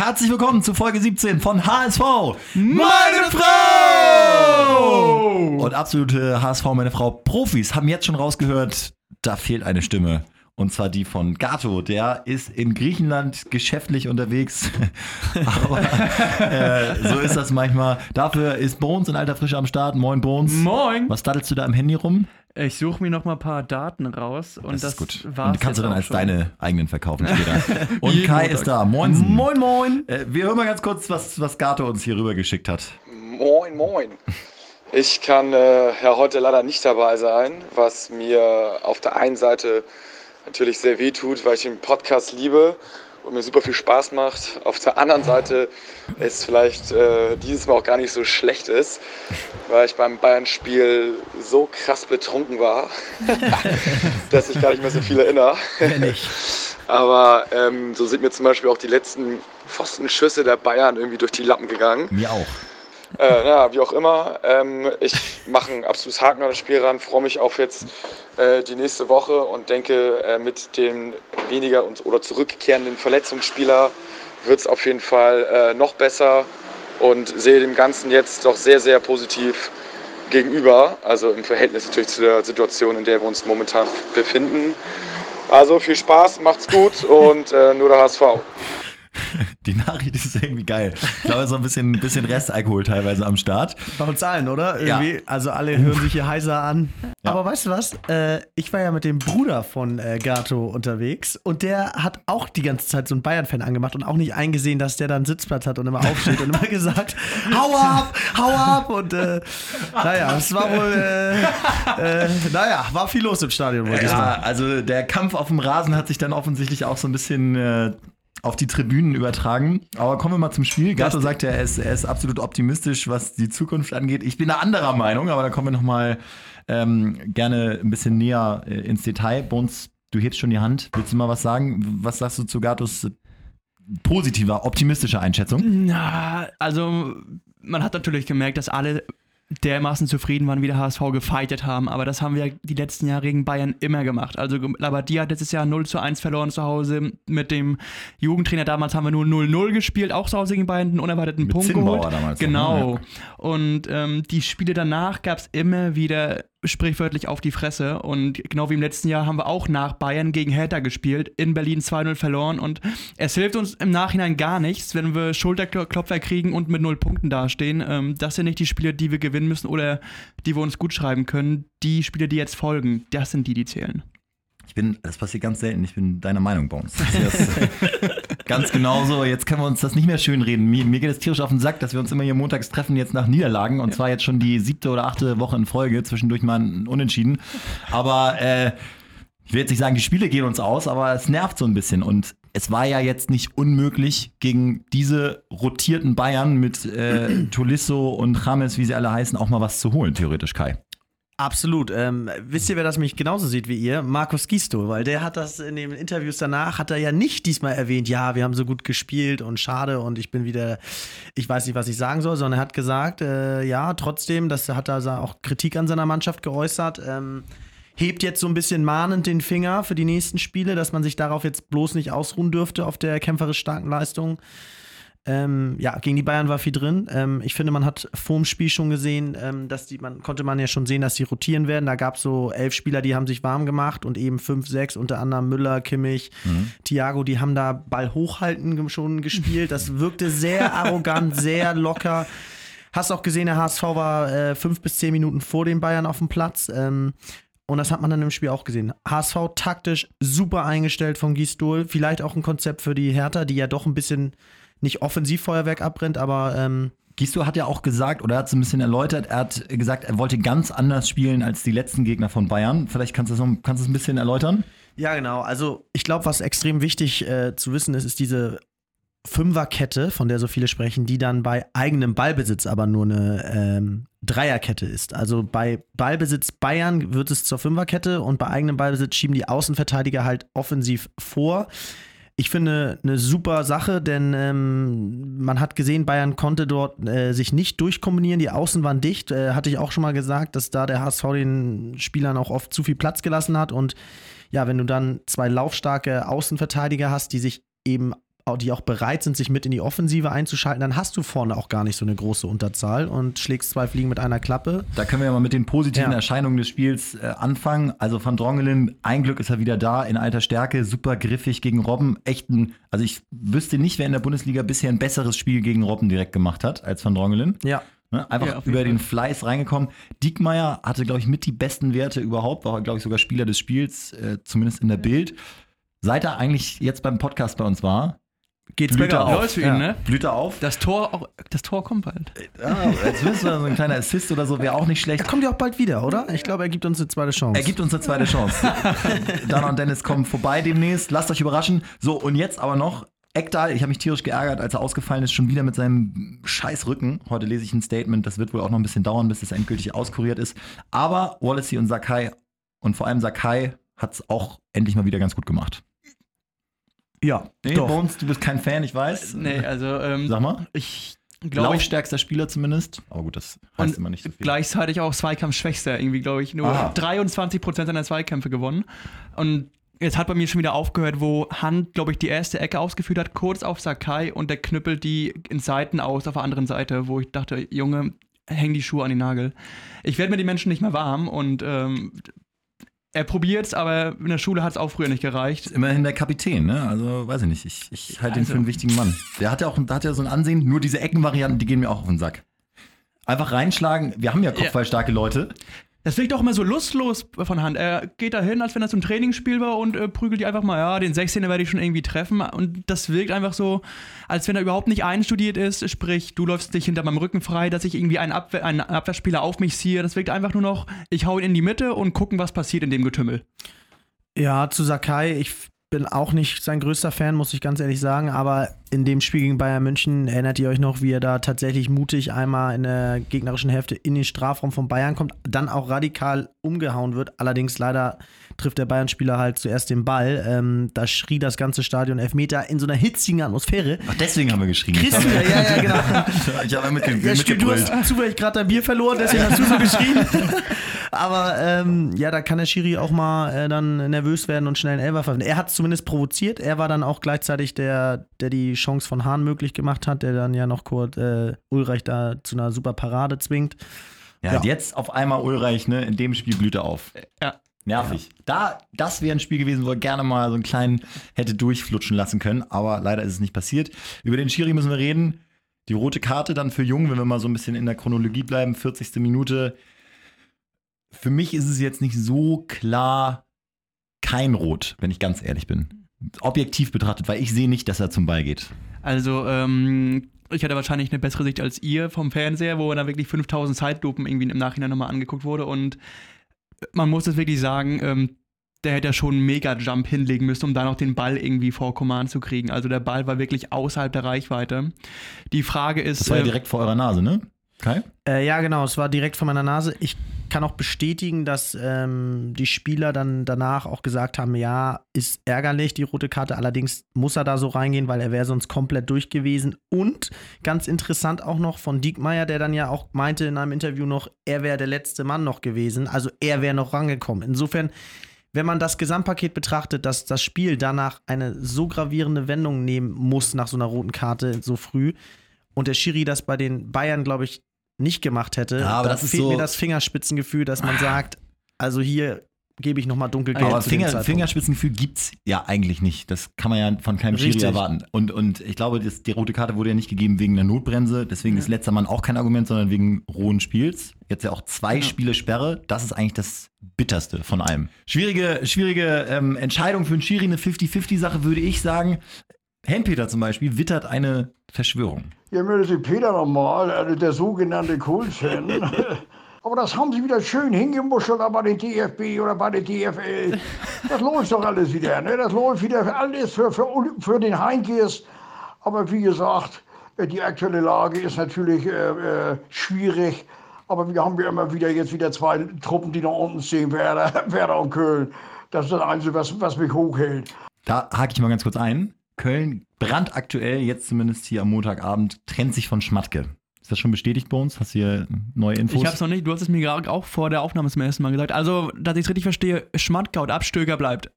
herzlich willkommen zu Folge 17 von HSV. Meine Frau! Und absolute HSV, meine Frau Profis haben jetzt schon rausgehört, da fehlt eine Stimme. Und zwar die von Gato. Der ist in Griechenland geschäftlich unterwegs. Aber äh, so ist das manchmal. Dafür ist Bones in alter Frische am Start. Moin, Bones. Moin. Was daddelst du da im Handy rum? Ich suche mir noch mal ein paar Daten raus und das, das ist gut. war's Und die kannst du dann als schon. deine eigenen verkaufen später. Und Kai Montag. ist da. Moinsen. Moin, moin. Äh, wir hören mal ganz kurz, was, was Gato uns hier rüber geschickt hat. Moin, moin. Ich kann äh, ja heute leider nicht dabei sein, was mir auf der einen Seite natürlich sehr weh tut, weil ich den Podcast liebe und mir super viel Spaß macht. Auf der anderen Seite es vielleicht äh, dieses Mal auch gar nicht so schlecht ist, weil ich beim Bayern-Spiel so krass betrunken war, dass ich gar nicht mehr so viel erinnere. Aber ähm, so sind mir zum Beispiel auch die letzten Pfostenschüsse der Bayern irgendwie durch die Lappen gegangen. Mir auch. Äh, ja, wie auch immer. Ähm, ich mache einen absolutes Haken an das Spiel ran, freue mich auf jetzt äh, die nächste Woche und denke, äh, mit dem weniger und, oder zurückkehrenden Verletzungsspieler wird es auf jeden Fall äh, noch besser und sehe dem Ganzen jetzt doch sehr, sehr positiv gegenüber. Also im Verhältnis natürlich zu der Situation, in der wir uns momentan befinden. Also viel Spaß, macht's gut und äh, nur der HSV. Die Nachricht ist irgendwie geil. Ich glaube, so ein bisschen, bisschen Restalkohol teilweise am Start. Bei uns allen, oder? Ja. Irgendwie, Also alle hören sich hier heiser an. Aber weißt du was? Äh, ich war ja mit dem Bruder von äh, Gato unterwegs und der hat auch die ganze Zeit so einen Bayern-Fan angemacht und auch nicht eingesehen, dass der da einen Sitzplatz hat und immer aufsteht und immer gesagt, hau ab, hau ab. Und äh, naja, es war wohl, äh, äh, naja, war viel los im Stadion Ja, also der Kampf auf dem Rasen hat sich dann offensichtlich auch so ein bisschen auf die Tribünen übertragen. Aber kommen wir mal zum Spiel. Gato sagt ja, er ist, er ist absolut optimistisch, was die Zukunft angeht. Ich bin da anderer Meinung, aber da kommen wir noch mal ähm, gerne ein bisschen näher äh, ins Detail. Bones, du hebst schon die Hand. Willst du mal was sagen? Was sagst du zu Gatos äh, positiver, optimistischer Einschätzung? Na, also man hat natürlich gemerkt, dass alle dermaßen zufrieden waren, wie der HSV gefeitet haben, aber das haben wir die letzten Jahre gegen Bayern immer gemacht. Also Labadia hat letztes Jahr 0 zu 1 verloren zu Hause mit dem Jugendtrainer. Damals haben wir nur 0-0 gespielt, auch zu Hause gegen Bayern, einen unerwarteten Mit Punkt Zinnbauer geholt. damals Genau. ne? Und ähm, die Spiele danach gab es immer wieder sprichwörtlich auf die Fresse. Und genau wie im letzten Jahr haben wir auch nach Bayern gegen Hertha gespielt, in Berlin 2-0 verloren. Und es hilft uns im Nachhinein gar nichts, wenn wir Schulterklopfer kriegen und mit null Punkten dastehen. Ähm, das sind nicht die Spiele, die wir gewinnen müssen oder die wir uns gut schreiben können. Die Spiele, die jetzt folgen, das sind die, die zählen. Ich bin, das passiert ganz selten, ich bin deiner Meinung, Bones. Ganz genauso. Jetzt können wir uns das nicht mehr schön reden. Mir, mir geht es tierisch auf den Sack, dass wir uns immer hier montags treffen, jetzt nach Niederlagen. Und zwar jetzt schon die siebte oder achte Woche in Folge, zwischendurch mal ein Unentschieden. Aber äh, ich will jetzt nicht sagen, die Spiele gehen uns aus, aber es nervt so ein bisschen. Und es war ja jetzt nicht unmöglich, gegen diese rotierten Bayern mit äh, Tolisso und James, wie sie alle heißen, auch mal was zu holen, theoretisch, Kai. Absolut. Ähm, wisst ihr, wer das mich genauso sieht wie ihr? Markus Gisto, weil der hat das in den Interviews danach, hat er ja nicht diesmal erwähnt, ja, wir haben so gut gespielt und schade und ich bin wieder, ich weiß nicht, was ich sagen soll, sondern er hat gesagt, äh, ja, trotzdem, das hat er auch Kritik an seiner Mannschaft geäußert, ähm, hebt jetzt so ein bisschen mahnend den Finger für die nächsten Spiele, dass man sich darauf jetzt bloß nicht ausruhen dürfte auf der kämpferisch starken Leistung. Ähm, ja, gegen die Bayern war viel drin. Ähm, ich finde, man hat vorm Spiel schon gesehen, ähm, dass die, man konnte man ja schon sehen, dass die rotieren werden. Da gab es so elf Spieler, die haben sich warm gemacht und eben fünf, sechs, unter anderem Müller, Kimmich, Thiago, die haben da Ball hochhalten schon gespielt. Das wirkte sehr arrogant, sehr locker. Hast auch gesehen, der HSV war äh, fünf bis zehn Minuten vor den Bayern auf dem Platz. Ähm, und das hat man dann im Spiel auch gesehen. HSV taktisch super eingestellt von Gisdol. Vielleicht auch ein Konzept für die Hertha, die ja doch ein bisschen nicht Offensivfeuerwerk abbrennt, aber ähm, Gisto hat ja auch gesagt, oder er hat es ein bisschen erläutert, er hat gesagt, er wollte ganz anders spielen als die letzten Gegner von Bayern. Vielleicht kannst du es kannst ein bisschen erläutern? ja, genau. Also ich glaube, was extrem wichtig äh, zu wissen ist, ist diese Fünferkette, von der so viele sprechen, die dann bei eigenem Ballbesitz aber nur eine ähm, Dreierkette ist. Also bei Ballbesitz Bayern wird es zur Fünferkette und bei eigenem Ballbesitz schieben die Außenverteidiger halt offensiv vor. Ich finde eine super Sache, denn ähm, man hat gesehen, Bayern konnte dort äh, sich nicht durchkombinieren. Die Außen waren dicht. Äh, hatte ich auch schon mal gesagt, dass da der HSV den Spielern auch oft zu viel Platz gelassen hat. Und ja, wenn du dann zwei laufstarke Außenverteidiger hast, die sich eben die auch bereit sind, sich mit in die Offensive einzuschalten, dann hast du vorne auch gar nicht so eine große Unterzahl und schlägst zwei Fliegen mit einer Klappe. Da können wir ja mal mit den positiven Ja. Erscheinungen des Spiels äh, anfangen. Also Van Drongelen, ein Glück ist er wieder da, in alter Stärke, super griffig gegen Robben. Echt ein, also ich wüsste nicht, wer in der Bundesliga bisher ein besseres Spiel gegen Robben direkt gemacht hat als Van Drongelen. Ja. Ne? Einfach Ja, über den. Fleiß reingekommen. Diekmeyer hatte, glaube ich, mit die besten Werte überhaupt, war, glaube ich, sogar Spieler des Spiels, äh, zumindest in der Bild. Seit er eigentlich jetzt beim Podcast bei uns war, Geht's Blüte bergauf. auf. Läuft für ihn, Ja. ne? blüht er auf. Das Tor, auch, das Tor kommt bald. Ja, jetzt wissen wir, so ein kleiner Assist oder so wäre auch nicht schlecht. Er kommt ja auch bald wieder, oder? Ich glaube, er gibt uns eine zweite Chance. Er gibt uns eine zweite Chance. Dana und Dennis kommen vorbei demnächst. Lasst euch überraschen. So, und jetzt aber noch Ekdal. Ich habe mich tierisch geärgert, als er ausgefallen ist, schon wieder mit seinem scheiß Rücken. Heute lese ich ein Statement. Das wird wohl auch noch ein bisschen dauern, bis es endgültig auskuriert ist. Aber Wallacey und Sakai und vor allem Sakai hat es auch endlich mal wieder ganz gut gemacht. Ja, Nee, doch. Bones, du bist kein Fan, ich weiß. Nee, also ähm, Sag mal. ich glaube ich, Laufstärkster Spieler zumindest. Aber gut, das heißt immer nicht so viel. gleichzeitig auch Zweikampfschwächster, irgendwie, glaube ich, nur Ah. 23% seiner Zweikämpfe gewonnen. Und jetzt hat bei mir schon wieder aufgehört, wo Hand, glaube ich, die erste Ecke ausgeführt hat, kurz auf Sakai und der knüppelt die in Seiten aus auf der anderen Seite, wo ich dachte, Junge, häng die Schuhe an den Nagel. Ich werde mir die Menschen nicht mehr warm und ähm, er probiert's, aber in der Schule hat es auch früher nicht gereicht. Immerhin der Kapitän, ne? Also, weiß ich nicht. Ich, ich halte ihn Also- für einen wichtigen Mann. Der hat ja auch der hat ja so ein Ansehen. Nur diese Eckenvarianten, die gehen mir auch auf den Sack. Einfach reinschlagen. Wir haben ja kopfballstarke Leute. Das wirkt auch immer so lustlos von Hand. Er geht da hin, als wenn so ein Trainingsspiel war und äh, prügelt die einfach mal, ja, den 16er werde ich schon irgendwie treffen. Und das wirkt einfach so, als wenn er überhaupt nicht einstudiert ist. Sprich, du läufst dich hinter meinem Rücken frei, dass ich irgendwie einen, Abwehr, einen Abwehrspieler auf mich ziehe. Das wirkt einfach nur noch, ich hau ihn in die Mitte und gucken, was passiert in dem Getümmel. Ja, zu Sakai, ich bin auch nicht sein größter Fan, muss ich ganz ehrlich sagen, aber in dem Spiel gegen Bayern München erinnert ihr euch noch, wie er da tatsächlich mutig einmal in der gegnerischen Hälfte in den Strafraum von Bayern kommt, dann auch radikal umgehauen wird. Allerdings leider trifft der Bayern-Spieler halt zuerst den Ball. Ähm, da schrie das ganze Stadion Elfmeter in so einer hitzigen Atmosphäre. Ach, deswegen haben wir geschrien. Chris wieder, ja, ja, genau. Ich habe mit, Ja, mit, stimmt, du hast zufällig gerade dein Bier verloren, deswegen hast du so geschrien. Aber ähm, ja, da kann der Schiri auch mal äh, dann nervös werden und schnell einen Elfer verwenden. Er hat zumindest provoziert. Er war dann auch gleichzeitig der, der die Chance von Hahn möglich gemacht hat, der dann ja noch kurz äh, Ulreich da zu einer super Parade zwingt. Ja, Ja. und jetzt auf einmal Ulreich, ne? In dem Spiel blüht er auf. Ja. Nervig. Da, das wäre ein Spiel gewesen, wo er gerne mal so einen kleinen hätte durchflutschen lassen können, aber leider ist es nicht passiert. Über den Schiri müssen wir reden. Die rote Karte dann für Jung, wenn wir mal so ein bisschen in der Chronologie bleiben, 40. Minute. Für mich ist es jetzt nicht so klar kein Rot, wenn ich ganz ehrlich bin. Objektiv betrachtet, weil ich sehe nicht, dass er zum Ball geht. Also, ähm, ich hatte wahrscheinlich eine bessere Sicht als ihr vom Fernseher, wo da wirklich 5000 Zeitlupen irgendwie im Nachhinein nochmal angeguckt wurde. Und man muss es wirklich sagen, ähm, der hätte ja schon einen Mega-Jump hinlegen müssen, um da noch den Ball irgendwie vor Command zu kriegen. Also der Ball war wirklich außerhalb der Reichweite. Die Frage ist. Das war ja äh, direkt vor eurer Nase, ne? Kai? Äh, ja, genau, es war direkt vor meiner Nase. Ich kann auch bestätigen, dass ähm, die Spieler dann danach auch gesagt haben, ja, ist ärgerlich, die rote Karte. Allerdings muss er da so reingehen, weil er wäre sonst komplett durch gewesen. Und ganz interessant auch noch von Diekmeyer, der dann ja auch meinte in einem Interview noch, er wäre der letzte Mann noch gewesen. Also er wäre noch rangekommen. Insofern, wenn man das Gesamtpaket betrachtet, dass das Spiel danach eine so gravierende Wendung nehmen muss nach so einer roten Karte so früh und der Schiri das bei den Bayern, glaube ich, nicht gemacht hätte, Ja, aber dann das ist fehlt so- mir das Fingerspitzengefühl, dass man sagt, also hier gebe ich nochmal dunkelgelb Aber Finger. Fingerspitzengefühl gibt's ja eigentlich nicht. Das kann man ja von keinem Schiri Richtig. erwarten. Und, und ich glaube, das, die rote Karte wurde ja nicht gegeben wegen der Notbremse. Deswegen ist letzter Mann auch kein Argument, sondern wegen rohen Spiels. Jetzt ja auch zwei Ja. Spiele Sperre. Das ist eigentlich das Bitterste von allem. Schwierige, schwierige ähm, Entscheidung für einen Schiri, eine 50-50-Sache, würde ich sagen. Helmpeter zum Beispiel wittert eine Verschwörung. Ja, meldet sich Peter nochmal, also der sogenannte Kultfan. Aber das haben sie wieder schön hingemuschelt bei den DFB oder bei der DFL. Das läuft doch alles wieder, ne? Das läuft wieder alles für, für, für den Heinkes. Aber wie gesagt, äh, die aktuelle Lage ist natürlich äh, äh, schwierig. Aber wir haben ja immer wieder jetzt wieder zwei Truppen, die nach unten stehen, Werder, Werder und Köln. Das ist das Einzige, was, was mich hochhält. Da hake ich mal ganz kurz ein. Köln brandaktuell, jetzt zumindest hier am Montagabend, trennt sich von Schmatke. Ist das schon bestätigt bei uns? Hast du hier neue Infos? Ich hab's noch nicht, du hast es mir gerade auch vor der Aufnahme zum ersten Mal gesagt. Also, dass ich es richtig verstehe, Schmattka und Abstöger bleibt.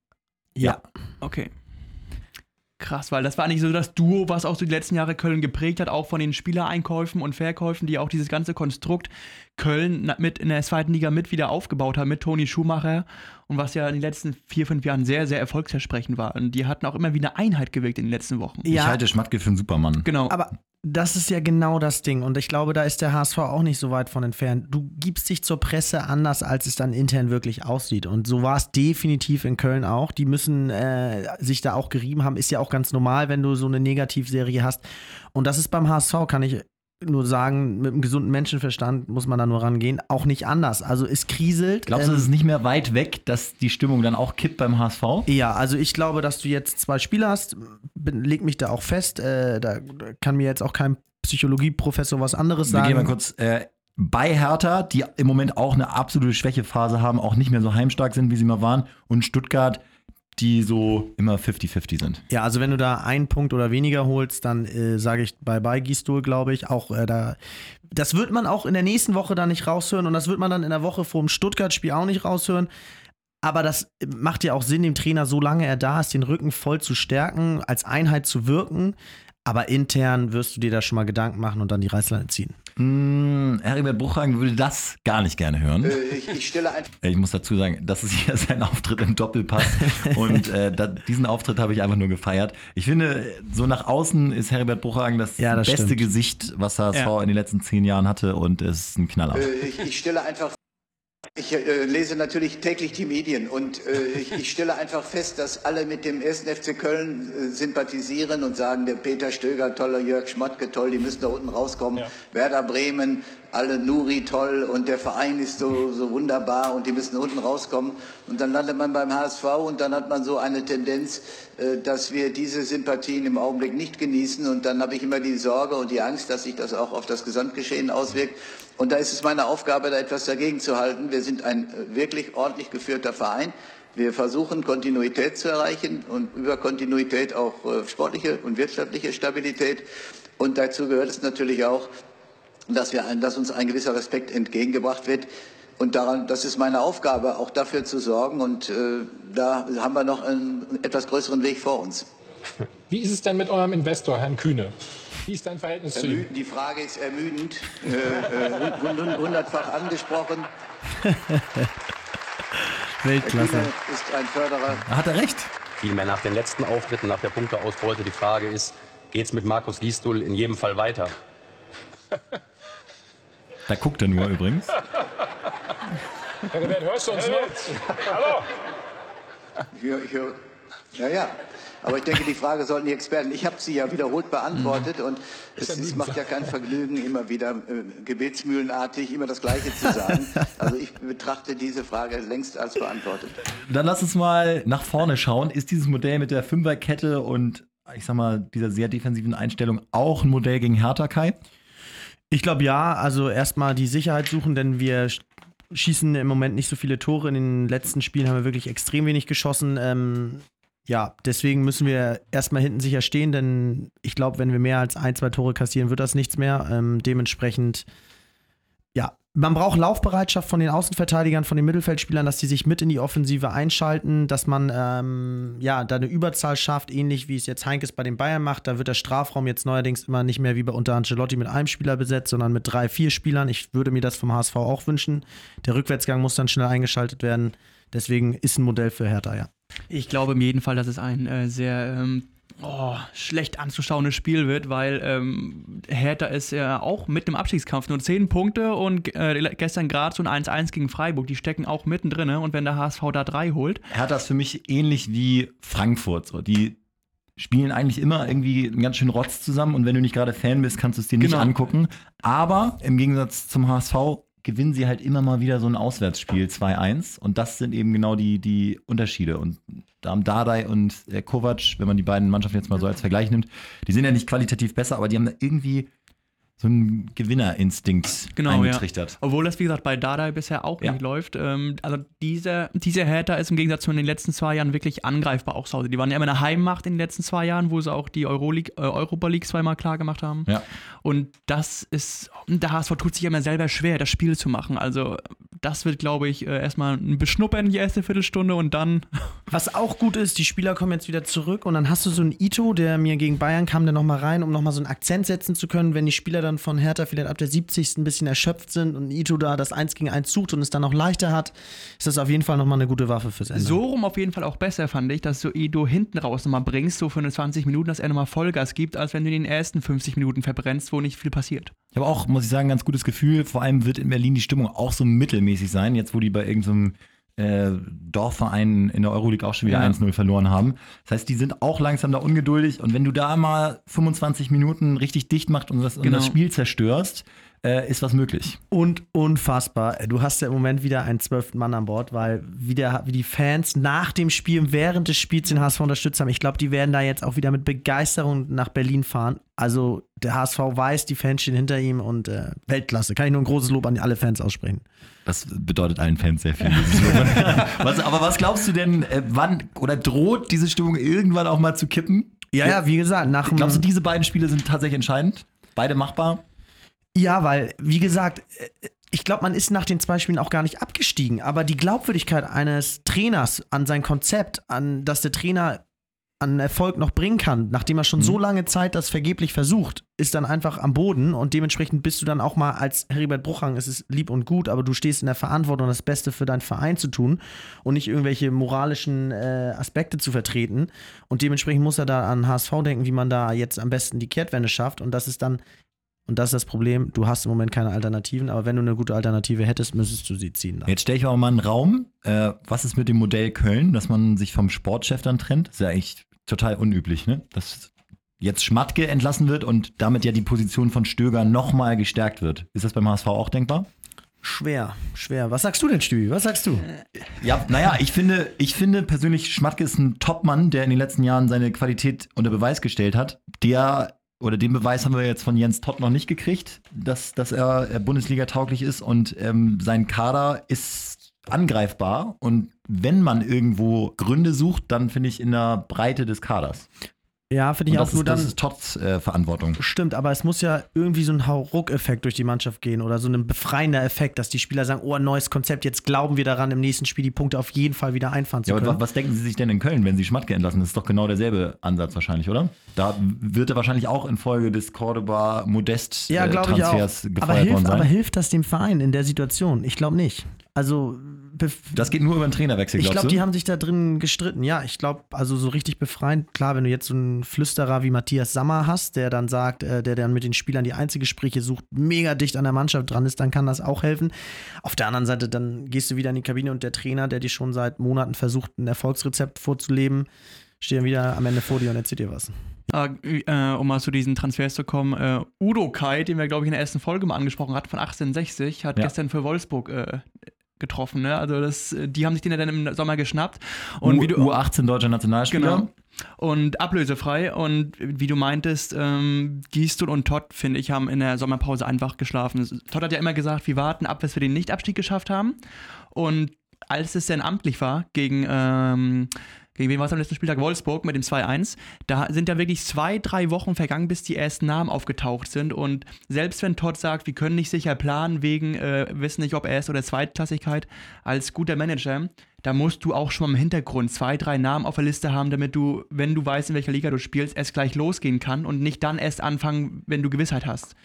Ja. Okay. Krass, weil das war eigentlich so das Duo, was auch so die letzten Jahre Köln geprägt hat, auch von den Spielereinkäufen und Verkäufen, die auch dieses ganze Konstrukt Köln mit in der zweiten Liga mit wieder aufgebaut haben, mit Toni Schumacher und was ja in den letzten vier, fünf Jahren sehr, sehr erfolgsversprechend war. Und die hatten auch immer wie eine Einheit gewirkt in den letzten Wochen. Ich halte Schmatke für einen Supermann. Genau. Aber das ist ja genau das Ding. Und ich glaube, da ist der HSV auch nicht so weit von entfernt. Du gibst dich zur Presse anders, als es dann intern wirklich aussieht. Und so war es definitiv in Köln auch. Die müssen äh, sich da auch gerieben haben. Ist ja auch ganz normal, wenn du so eine Negativserie hast. Und das ist beim HSV, kann ich nur sagen, mit einem gesunden Menschenverstand muss man da nur rangehen, auch nicht anders. Also es kriselt. Glaubst du, Ähm, es ist nicht mehr weit weg, dass die Stimmung dann auch kippt beim HSV? Ja, also ich glaube, dass du jetzt zwei Spieler hast, bin, leg mich da auch fest, äh, da kann mir jetzt auch kein Psychologieprofessor was anderes Wir sagen. gehen mal kurz äh, bei Hertha, die im Moment auch eine absolute Schwächephase haben, auch nicht mehr so heimstark sind, wie sie mal waren, und Stuttgart, die so immer 50-50 sind. Ja, also wenn du da einen Punkt oder weniger holst, dann äh, sage ich bye bye Gistol, glaube ich. Auch äh, da, das wird man auch in der nächsten Woche dann nicht raushören und das wird man dann in der Woche vor dem Stuttgart-Spiel auch nicht raushören. Aber das macht ja auch Sinn, dem Trainer, solange er da ist, den Rücken voll zu stärken, als Einheit zu wirken. Aber intern wirst du dir da schon mal Gedanken machen und dann die Reißleine ziehen. Hm, Heribert Bruchhagen würde das gar nicht gerne hören. Ich, ich stelle einfach Ich muss dazu sagen, das ist hier sein Auftritt im Doppelpass und äh, da, diesen Auftritt habe ich einfach nur gefeiert. Ich finde, so nach außen ist Heribert Bruchhagen das, Ja, das beste stimmt. Gesicht, was HSV Ja. in den letzten zehn Jahren hatte und es ist ein Knaller. Äh, ich, ich stelle einfach. Ich äh, lese natürlich täglich die Medien und äh, ich, ich stelle einfach fest, dass alle mit dem 1. FC Köln äh, sympathisieren und sagen, der Peter Stöger toller, Jörg Schmottke toll, die müssen da unten rauskommen. Werder Bremen, alle Nuri toll und der Verein ist so, so wunderbar und die müssen unten rauskommen. Und dann landet man beim HSV und dann hat man so eine Tendenz, äh, dass wir diese Sympathien im Augenblick nicht genießen. Und dann habe ich immer die Sorge und die Angst, dass sich das auch auf das Gesamtgeschehen auswirkt. Und da ist es meine Aufgabe, da etwas dagegen zu halten. Wir sind ein äh, wirklich ordentlich geführter Verein. Wir versuchen Kontinuität zu erreichen und über Kontinuität auch äh, sportliche und wirtschaftliche Stabilität. Und dazu gehört es natürlich auch, dass, wir dass uns ein gewisser Respekt entgegengebracht wird. Und daran, das ist meine Aufgabe, auch dafür zu sorgen. Und äh, da haben wir noch einen etwas größeren Weg vor uns. Wie ist es denn mit eurem Investor, Herrn Kühne? Wie ist dein Verhältnis zu ihm? Die Frage ist ermüdend, äh, äh, hund- hund- hundertfach angesprochen. Herr Weltklasse. Kühne ist ein Förderer. Hat er recht? Vielmehr nach den letzten Auftritten, nach der Punkteausbeute, die Frage ist, geht es mit Markus Gisdol in jedem Fall weiter? Da guckt er nur übrigens. Herbert, hörst du uns noch? Hallo? Ich höre, ja, ja. Aber ich denke, die Frage sollten die Experten. Ich habe sie ja wiederholt beantwortet und es ist, macht ja kein Vergnügen, immer wieder äh, gebetsmühlenartig immer das Gleiche zu sagen. Also ich betrachte diese Frage längst als beantwortet. Dann lass uns mal nach vorne schauen. Ist dieses Modell mit der Fünferkette und ich sag mal, dieser sehr defensiven Einstellung auch ein Modell gegen Hertha Kai? Ich glaube ja, also erstmal die Sicherheit suchen, denn wir sch- schießen im Moment nicht so viele Tore. In den letzten Spielen haben wir wirklich extrem wenig geschossen. Ähm, ja, deswegen müssen wir erstmal hinten sicher stehen, denn ich glaube, wenn wir mehr als ein, zwei Tore kassieren, wird das nichts mehr. Ähm, dementsprechend, ja, man braucht Laufbereitschaft von den Außenverteidigern, von den Mittelfeldspielern, dass die sich mit in die Offensive einschalten, dass man ähm, ja da eine Überzahl schafft, ähnlich wie es jetzt Heinkes bei den Bayern macht. Da wird der Strafraum jetzt neuerdings immer nicht mehr wie bei unter Ancelotti mit einem Spieler besetzt, sondern mit drei, vier Spielern. Ich würde mir das vom HSV auch wünschen. Der Rückwärtsgang muss dann schnell eingeschaltet werden. Deswegen ist ein Modell für Hertha, ja. Ich glaube im jeden Fall, dass es ein äh, sehr ähm, oh, schlecht anzuschauendes Spiel wird, weil ähm, Hertha ist ja auch mit im Abstiegskampf nur 10 Punkte und äh, gestern gerade so ein 1-1 gegen Freiburg, die stecken auch mittendrin und wenn der HSV da 3 holt, Hertha ist für mich ähnlich wie Frankfurt. So. Die spielen eigentlich immer irgendwie einen ganz schönen Rotz zusammen und wenn du nicht gerade Fan bist, kannst du es dir nicht Genau. angucken. Aber im Gegensatz zum HSV gewinnen sie halt immer mal wieder so ein Auswärtsspiel 2-1 und das sind eben genau die, die Unterschiede. Und da haben Dardai und äh, Kovac, wenn man die beiden Mannschaften jetzt mal so als Vergleich nimmt, die sind ja nicht qualitativ besser, aber die haben da irgendwie so einen Gewinnerinstinkt Genau, eingetrichtert. Ja. Obwohl das, wie gesagt, bei Dardai bisher auch Ja. nicht läuft. Ähm, also dieser, dieser Hertha ist im Gegensatz zu den letzten zwei Jahren wirklich angreifbar auch zu Hause. Die waren ja immer eine Heimmacht in den letzten zwei Jahren, wo sie auch die Euroleague, äh, Europa League zweimal klar gemacht haben. Ja. Und das ist, der HSV tut sich immer selber schwer, das Spiel zu machen. Also das wird, glaube ich, äh, erstmal ein Beschnuppern die erste Viertelstunde und dann. Was auch gut ist, die Spieler kommen jetzt wieder zurück und dann hast du so einen Ito, der mir gegen Bayern kam, der nochmal rein, um nochmal so einen Akzent setzen zu können, wenn die Spieler dann von Hertha vielleicht ab der 70. ein bisschen erschöpft sind und Ito da das 1 gegen 1 sucht und es dann auch leichter hat, ist das auf jeden Fall nochmal eine gute Waffe fürs Ende. So rum auf jeden Fall auch besser, fand ich, dass du Edo hinten raus nochmal bringst, so für eine 20 Minuten, dass er nochmal Vollgas gibt, als wenn du in den ersten 50 Minuten verbrennst, wo nicht viel passiert. Ich habe auch, muss ich sagen, ein ganz gutes Gefühl. Vor allem wird in Berlin die Stimmung auch so mittelmäßig sein, jetzt wo die bei irgendeinem äh, Dorfverein in der Euroleague auch schon wieder Ja. 1-0 verloren haben. Das heißt, die sind auch langsam da ungeduldig und wenn du da mal 25 Minuten richtig dicht machst und das, und Genau. das Spiel zerstörst, äh, ist was möglich. Und unfassbar. Du hast ja im Moment wieder einen zwölften Mann an Bord, weil wie, der, wie die Fans nach dem Spiel, während des Spiels den HSV unterstützt haben. Ich glaube, die werden da jetzt auch wieder mit Begeisterung nach Berlin fahren. Also der HSV weiß, die Fans stehen hinter ihm und äh, Weltklasse. Kann ich nur ein großes Lob an alle Fans aussprechen. Das bedeutet allen Fans sehr viel. was, aber was glaubst du denn, äh, wann oder droht diese Stimmung irgendwann auch mal zu kippen? Ja, ja, wie gesagt, nach dem- Glaubst du, diese beiden Spiele sind tatsächlich entscheidend? Beide machbar? Ja, weil, wie gesagt, äh, ich glaube, man ist nach den zwei Spielen auch gar nicht abgestiegen. Aber die Glaubwürdigkeit eines Trainers an sein Konzept, an dass der Trainer an Erfolg noch bringen kann, nachdem er schon so lange Zeit das vergeblich versucht, ist dann einfach am Boden und dementsprechend bist du dann auch mal als Heribert Bruchhang, es ist lieb und gut, aber du stehst in der Verantwortung, das Beste für deinen Verein zu tun und nicht irgendwelche moralischen äh, Aspekte zu vertreten. Und dementsprechend muss er da an HSV denken, wie man da jetzt am besten die Kehrtwende schafft und das ist dann und das ist das Problem, du hast im Moment keine Alternativen, aber wenn du eine gute Alternative hättest, müsstest du sie ziehen. Dann. Jetzt stelle ich auch mal einen Raum. Äh, was ist mit dem Modell Köln, dass man sich vom Sportchef dann trennt? Das ist ja eigentlich total unüblich, ne? Dass jetzt Schmatke entlassen wird und damit ja die Position von Stöger nochmal gestärkt wird. Ist das beim HSV auch denkbar? Schwer, schwer. Was sagst du denn, Stübi? Was sagst du? Ja, naja, ich finde, ich finde persönlich, Schmatke ist ein Top-Mann, der in den letzten Jahren seine Qualität unter Beweis gestellt hat. Der, oder den Beweis haben wir jetzt von Jens Todd noch nicht gekriegt, dass, dass er äh, Bundesliga tauglich ist und ähm, sein Kader ist angreifbar. Und wenn man irgendwo Gründe sucht, dann finde ich in der Breite des Kaders. Ja, finde ich auch nur ist, das dann. ist Todds äh, Verantwortung. Stimmt, aber es muss ja irgendwie so ein Hauruck-Effekt durch die Mannschaft gehen oder so ein befreiender Effekt, dass die Spieler sagen, oh, ein neues Konzept, jetzt glauben wir daran, im nächsten Spiel die Punkte auf jeden Fall wieder einfahren zu Ja, aber können. wa- was denken Sie sich denn in Köln, wenn Sie Schmatke entlassen? Das ist doch genau derselbe Ansatz wahrscheinlich, oder? Da wird er wahrscheinlich auch infolge des Cordoba Modest Ja, äh. Transfers Aber gefeuert worden hilft, sein. aber hilft das dem Verein in der Situation? Ich glaube nicht. Also, das geht nur über einen Trainerwechsel, ich glaube, die haben sich da drin gestritten. Ja, ich glaube, also so richtig befreiend. Klar, wenn du jetzt so einen Flüsterer wie Matthias Sammer hast, der dann sagt, äh, der dann mit den Spielern die Einzelgespräche sucht, mega dicht an der Mannschaft dran ist, dann kann das auch helfen. Auf der anderen Seite, dann gehst du wieder in die Kabine und der Trainer, der dir schon seit Monaten versucht, ein Erfolgsrezept vorzuleben, steht dann wieder am Ende vor dir und erzählt dir was. Äh, um mal zu diesen Transfers zu kommen, äh, Udo Kai, den wir, glaube ich, in der ersten Folge mal angesprochen hatten, von 1860, hat Ja. gestern für Wolfsburg äh, getroffen. Ne? Also das, die haben sich den ja dann im Sommer geschnappt. Und wie du, U18 deutscher Nationalspieler. Genau. Und ablösefrei. Und wie du meintest, ähm, Gistul und Todd, finde ich, haben in der Sommerpause einfach geschlafen. Todd hat ja immer gesagt, wir warten ab, bis wir den Nicht-Abstieg geschafft haben. Und als es dann amtlich war, gegen, ähm, gegen wen war es am letzten Spieltag? Wolfsburg mit dem 2-1. Da sind ja wirklich zwei, drei Wochen vergangen, bis die ersten Namen aufgetaucht sind. Und selbst wenn Todd sagt, wir können nicht sicher planen, wegen, äh, wissen nicht, ob Erst- oder Zweitklassigkeit, als guter Manager, da musst du auch schon mal im Hintergrund zwei, drei Namen auf der Liste haben, damit du, wenn du weißt, in welcher Liga du spielst, erst gleich losgehen kann und nicht dann erst anfangen, wenn du Gewissheit hast.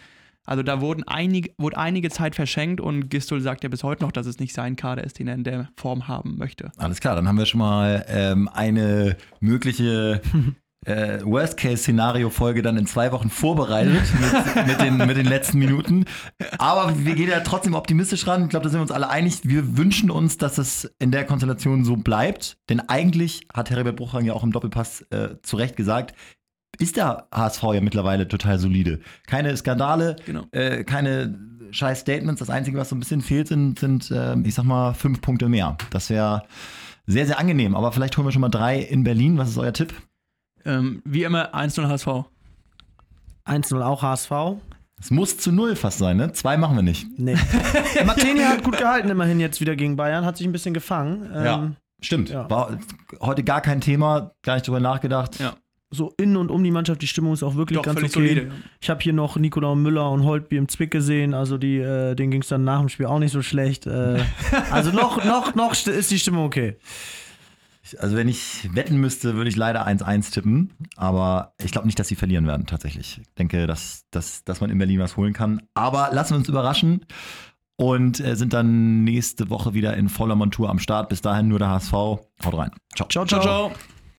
Also da wurden einige, wurde einige Zeit verschenkt und Gistol sagt ja bis heute noch, dass es nicht sein Kader ist, den er in der Form haben möchte. Alles klar, dann haben wir schon mal ähm, eine mögliche äh, Worst-Case-Szenario-Folge dann in zwei Wochen vorbereitet mit, mit, den, mit den letzten Minuten. Aber wir gehen ja trotzdem optimistisch ran. Ich glaube, da sind wir uns alle einig. Wir wünschen uns, dass es in der Konstellation so bleibt. Denn eigentlich hat Herbert Bruchhang ja auch im Doppelpass äh, zu Recht gesagt, ist der HSV ja mittlerweile total solide. Keine Skandale, Genau. äh, keine scheiß Statements. Das Einzige, was so ein bisschen fehlt, sind, sind äh, ich sag mal, fünf Punkte mehr. Das wäre sehr, sehr angenehm. Aber vielleicht holen wir schon mal drei in Berlin. Was ist euer Tipp? Ähm, wie immer 1-0 HSV. 1-0 auch HSV. Es muss zu null fast sein, ne? Zwei machen wir nicht. Nee. Martini hat gut gehalten immerhin jetzt wieder gegen Bayern, hat sich ein bisschen gefangen. Ähm, Stimmt. Ja. War heute gar kein Thema, gar nicht drüber nachgedacht. Ja. So in und um die Mannschaft, die Stimmung ist auch wirklich Doch, ganz okay. solide. Ich habe hier noch Nikolaus Müller und Holtby im Zwick gesehen, also die, äh, denen ging es dann nach dem Spiel auch nicht so schlecht. Äh, also noch, noch, noch st- ist die Stimmung okay. Also wenn ich wetten müsste, würde ich leider 1-1 tippen. Aber ich glaube nicht, dass sie verlieren werden, tatsächlich. Ich denke, dass, dass, dass man in Berlin was holen kann. Aber lassen wir uns überraschen und äh, sind dann nächste Woche wieder in voller Montur am Start. Bis dahin nur der HSV. Haut rein. Ciao. Ciao, Ciao, ciao.